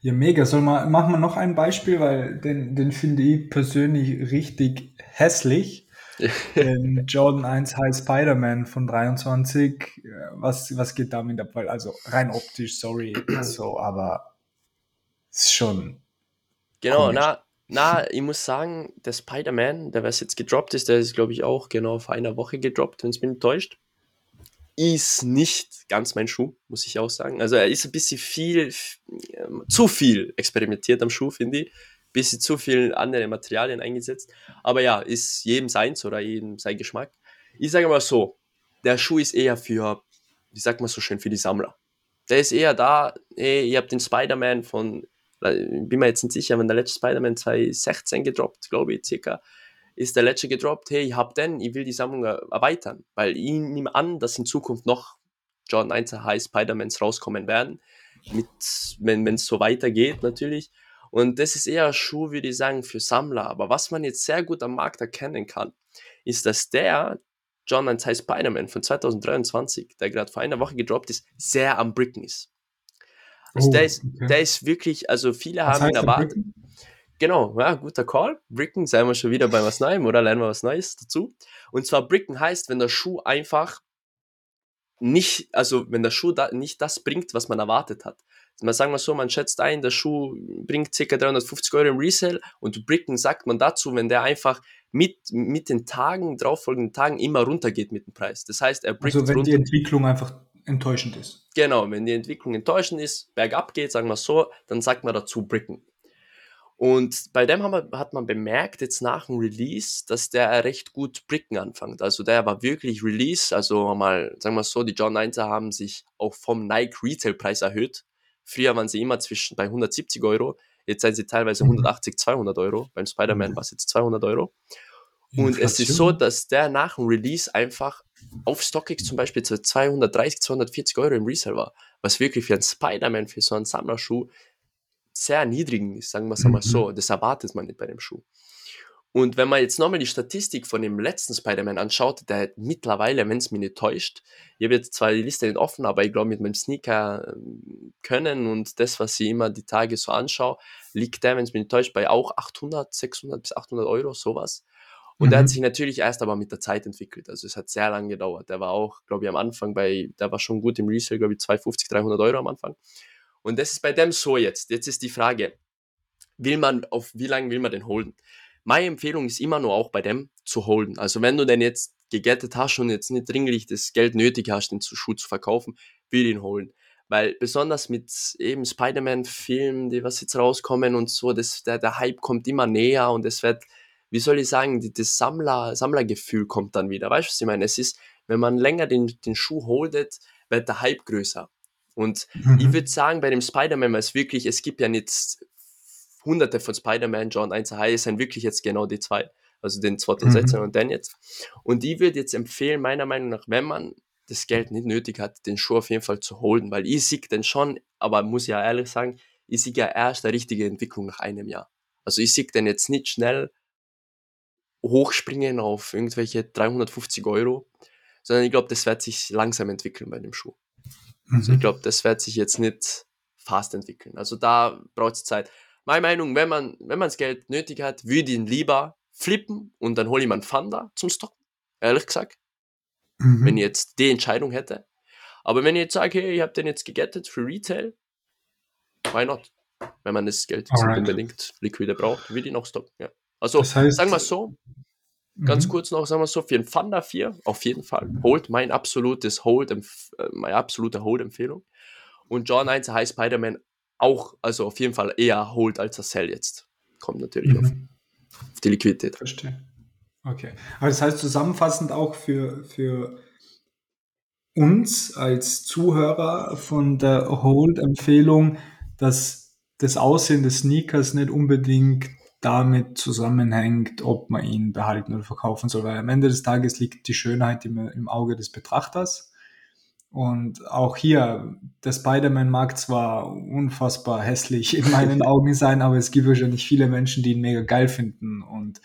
Ja, mega. Soll man, machen wir noch ein Beispiel, weil den, den finde ich persönlich richtig hässlich. [LAUGHS] Den Jordan 1 High Spider-Man von 23, äh, was, was geht damit ab? Weil, also rein optisch, sorry, so, aber ist schon. Genau, komisch. na, na, ich muss sagen, der Spider-Man, der was jetzt gedroppt ist, der ist, glaube ich, auch genau vor einer Woche gedroppt, wenn es mich enttäuscht. Ist nicht ganz mein Schuh, muss ich auch sagen. Also er ist ein bisschen viel, zu viel experimentiert am Schuh, finde ich bisschen zu viel andere Materialien eingesetzt. Aber ja, ist jedem seins oder jedem sein Geschmack. Ich sage mal so, der Schuh ist eher für, wie sagt man so schön, für die Sammler. Der ist eher da, ey, ihr habt den Spider-Man von, bin mir jetzt nicht sicher, wenn der letzte Spider-Man 2016 gedroppt, glaube ich, circa, ist der letzte gedroppt, hey, ich hab den, ich will die Sammlung erweitern, weil ich nehme an, dass in Zukunft noch Jordan 1 High Spider-Mans rauskommen werden, mit, wenn es so weitergeht natürlich. Und das ist eher Schuh, würde ich sagen, für Sammler. Aber was man jetzt sehr gut am Markt erkennen kann, ist, dass der John and Ty Spider-Man von 2023, der gerade vor einer Woche gedroppt ist, sehr am Bricken ist. Also oh, der, ist okay. der ist wirklich, also viele was haben ihn erwartet. Genau, ja, guter Call. Bricken, seien wir schon wieder bei was Neuem oder lernen wir was Neues dazu. Und zwar Bricken heißt, wenn der Schuh einfach nicht, also wenn der Schuh da nicht das bringt, was man erwartet hat man sagen wir so, man schätzt ein, der Schuh bringt ca. 350 Euro im Resale und Bricken sagt man dazu, wenn der einfach mit, mit den Tagen, darauffolgenden Tagen immer runtergeht mit dem Preis. Das heißt, er bringt Also wenn runter. die Entwicklung einfach enttäuschend ist. Genau, wenn die Entwicklung enttäuschend ist, bergab geht, sagen wir so, dann sagt man dazu Bricken. Und bei dem wir, hat man bemerkt, jetzt nach dem Release, dass der recht gut Bricken anfängt. Also der war wirklich Release, also mal, sagen wir so, die John 9 haben sich auch vom Nike Retail Preis erhöht. Früher waren sie immer zwischen bei 170 Euro, jetzt sind sie teilweise 180, mhm. 200 Euro. Beim Spider-Man mhm. war es jetzt 200 Euro. Und Inflation. es ist so, dass der nach dem Release einfach auf StockX zum Beispiel zu 230, 240 Euro im Resale war. Was wirklich für einen Spider-Man, für so einen Sammlerschuh sehr niedrigen ist, sagen wir es mhm. mal so. Das erwartet man nicht bei dem Schuh. Und wenn man jetzt nochmal die Statistik von dem letzten Spider-Man anschaut, der hat mittlerweile, wenn es mich nicht täuscht, ich habe jetzt zwar die Liste nicht offen, aber ich glaube mit meinem Sneaker ähm, können und das, was ich immer die Tage so anschaue, liegt der, wenn es mich nicht täuscht, bei auch 800, 600 bis 800 Euro, sowas. Und mhm. der hat sich natürlich erst aber mit der Zeit entwickelt. Also es hat sehr lange gedauert. Der war auch, glaube ich, am Anfang bei, der war schon gut im Resale, glaube ich, 250, 300 Euro am Anfang. Und das ist bei dem so jetzt. Jetzt ist die Frage, will man, auf wie lange will man den holden? Meine Empfehlung ist immer nur auch bei dem zu holden. Also wenn du den jetzt gegettet hast und jetzt nicht dringlich das Geld nötig hast, den Schuh zu verkaufen, will ihn holen. Weil besonders mit eben Spider-Man-Filmen, die was jetzt rauskommen und so, das, der, der Hype kommt immer näher und es wird, wie soll ich sagen, die, das Sammler, Sammlergefühl kommt dann wieder. Weißt du, was ich meine? Es ist, wenn man länger den, den Schuh holdet, wird der Hype größer. Und mhm. ich würde sagen, bei dem Spider-Man, weil es wirklich, es gibt ja nicht hunderte von Spider-Man, John 1 High, es sind wirklich jetzt genau die zwei. Also den 2016 mhm. und den jetzt. Und ich würde jetzt empfehlen, meiner Meinung nach, wenn man das Geld nicht nötig hat, den Schuh auf jeden Fall zu holen, weil ich sehe den schon, aber muss ja ehrlich sagen, ich sehe ja erst eine richtige Entwicklung nach einem Jahr. Also ich sehe den jetzt nicht schnell hochspringen auf irgendwelche 350 Euro, sondern ich glaube, das wird sich langsam entwickeln bei dem Schuh. Mhm. Also ich mhm. glaube, das wird sich jetzt nicht fast entwickeln. Also da braucht es Zeit. Meine Meinung, wenn man wenn man das Geld nötig hat, würde ich ihn lieber flippen und dann hole ich mir einen Thunder zum Stocken. Ehrlich gesagt. Mhm. Wenn ich jetzt die Entscheidung hätte. Aber wenn ich jetzt sage, hey, ich habe den jetzt gegettet für Retail, why not? Wenn man das Geld unbedingt liquide braucht, würde ich noch stoppen. Ja. Also das heißt, sagen wir so, ganz mhm. kurz noch, sagen wir so, für einen Thunder 4 auf jeden Fall. Hold, mein absolutes Hold, äh, meine absolute Hold-Empfehlung. Und John 1 heißt Spider-Man auch, also auf jeden Fall eher Hold als er Sell jetzt. Kommt natürlich mhm. auf, auf, die Liquidität. Verstehe. Okay. Aber das heißt zusammenfassend auch für, für uns als Zuhörer von der Hold-Empfehlung, dass das Aussehen des Sneakers nicht unbedingt damit zusammenhängt, ob man ihn behalten oder verkaufen soll, weil am Ende des Tages liegt die Schönheit im, im Auge des Betrachters. Und auch hier, der Spider-Man mag zwar unfassbar hässlich in meinen [LAUGHS] Augen sein, aber es gibt wahrscheinlich viele Menschen, die ihn mega geil finden. Und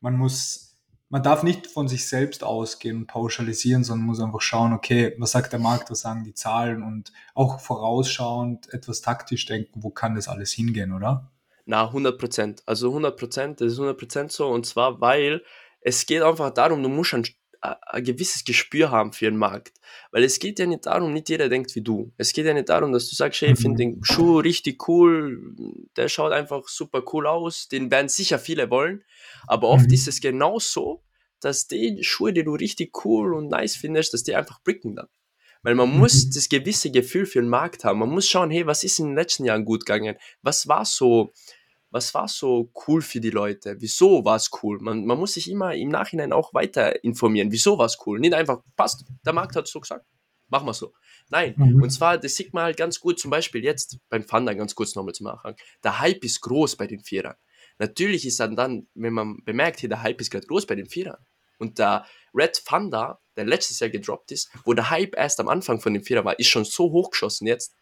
man muss, man darf nicht von sich selbst ausgehen und pauschalisieren, sondern muss einfach schauen, okay, was sagt der Markt, was sagen die Zahlen und auch vorausschauend etwas taktisch denken, wo kann das alles hingehen, oder? Na, 100 Prozent. Also 100 Prozent, das ist 100 Prozent so. Und zwar, weil es geht einfach darum, du musst einen ein gewisses Gespür haben für den Markt. Weil es geht ja nicht darum, nicht jeder denkt wie du. Es geht ja nicht darum, dass du sagst, hey, ich finde mhm. den Schuh richtig cool, der schaut einfach super cool aus, den werden sicher viele wollen. Aber oft mhm. ist es genau so, dass die Schuhe, die du richtig cool und nice findest, dass die einfach bricken dann. Weil man mhm. muss das gewisse Gefühl für den Markt haben. Man muss schauen, hey, was ist in den letzten Jahren gut gegangen? Was war so was war so cool für die Leute? Wieso war es cool? Man, man muss sich immer im Nachhinein auch weiter informieren. Wieso war es cool? Nicht einfach, passt, der Markt hat so gesagt, machen wir so. Nein, mhm. und zwar, das sieht man halt ganz gut, zum Beispiel jetzt beim Thunder, ganz kurz nochmal zum Anfang. Der Hype ist groß bei den Vierern. Natürlich ist dann dann, wenn man bemerkt, hier der Hype ist gerade groß bei den Vierern. Und der Red Thunder, der letztes Jahr gedroppt ist, wo der Hype erst am Anfang von den Vierer war, ist schon so hochgeschossen jetzt,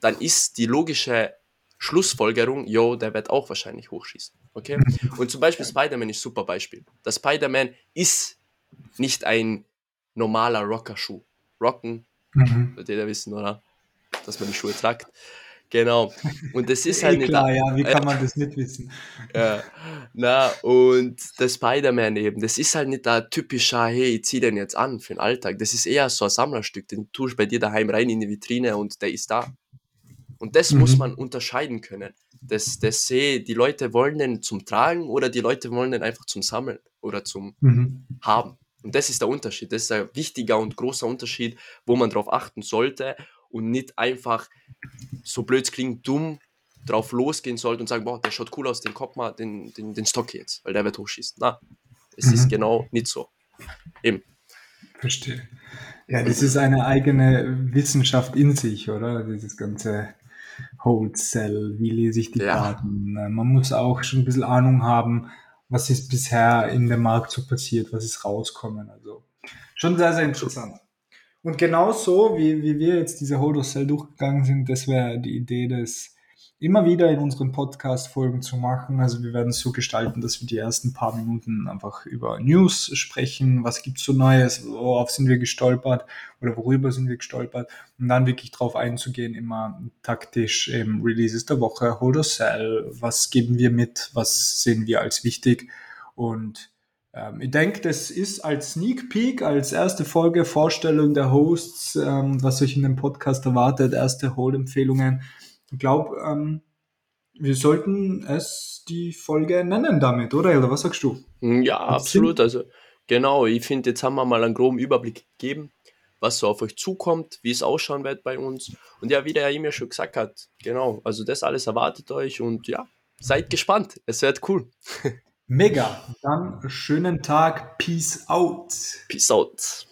dann ist die logische Schlussfolgerung, yo, der wird auch wahrscheinlich hochschießen. Okay? [LAUGHS] Und zum Beispiel Spider-Man ist super Beispiel. Der Spider-Man ist nicht ein normaler Rocker-Schuh. Rocken, mhm. wird jeder wissen, oder? Dass man die Schuhe tragt. Genau. Und das ist halt [LAUGHS] eh nicht. Klar, ja, wie kann [LAUGHS] man das nicht wissen? Ja, na, und der Spider-Man eben, das ist halt nicht der typische, hey, ich zieh den jetzt an für den Alltag. Das ist eher so ein Sammlerstück, den tust du bei dir daheim rein in die Vitrine und der ist da. Und das mhm. muss man unterscheiden können. Das, das sehe, die Leute wollen den zum Tragen oder die Leute wollen den einfach zum Sammeln oder zum mhm. Haben. Und das ist der Unterschied. Das ist ein wichtiger und großer Unterschied, wo man darauf achten sollte und nicht einfach, so blöd klingt, dumm drauf losgehen sollte und sagen, boah, der schaut cool aus, den Kopf mal, den, den, den Stock jetzt, weil der wird hochschießen. Na, es mhm. ist genau nicht so. Eben. Verstehe. Ja, das ist eine eigene Wissenschaft in sich, oder? Dieses ganze Hold Cell, wie lese ich die ja. Daten. Äh, man muss auch schon ein bisschen Ahnung haben, was ist bisher in dem Markt so passiert, was ist rauskommen. Also schon sehr, sehr interessant. Und genauso, wie, wie wir jetzt diese Hold Cell durchgegangen sind, das wäre die Idee des immer wieder in unseren Podcast-Folgen zu machen. Also wir werden es so gestalten, dass wir die ersten paar Minuten einfach über News sprechen. Was gibt's so Neues? Worauf sind wir gestolpert? Oder worüber sind wir gestolpert? Und dann wirklich drauf einzugehen, immer taktisch eben Releases der Woche, Hold or Sell. Was geben wir mit? Was sehen wir als wichtig? Und ähm, ich denke, das ist als Sneak Peek, als erste Folge Vorstellung der Hosts, ähm, was euch in dem Podcast erwartet, erste Hold-Empfehlungen ich glaube, ähm, wir sollten es die Folge nennen damit, oder? Oder was sagst du? Hm, ja, absolut. Also genau, ich finde, jetzt haben wir mal einen groben Überblick gegeben, was so auf euch zukommt, wie es ausschauen wird bei uns. Und ja, wie der Emir schon gesagt hat, genau, also das alles erwartet euch und ja, seid gespannt. Es wird cool. [LAUGHS] Mega. Dann schönen Tag. Peace out. Peace out.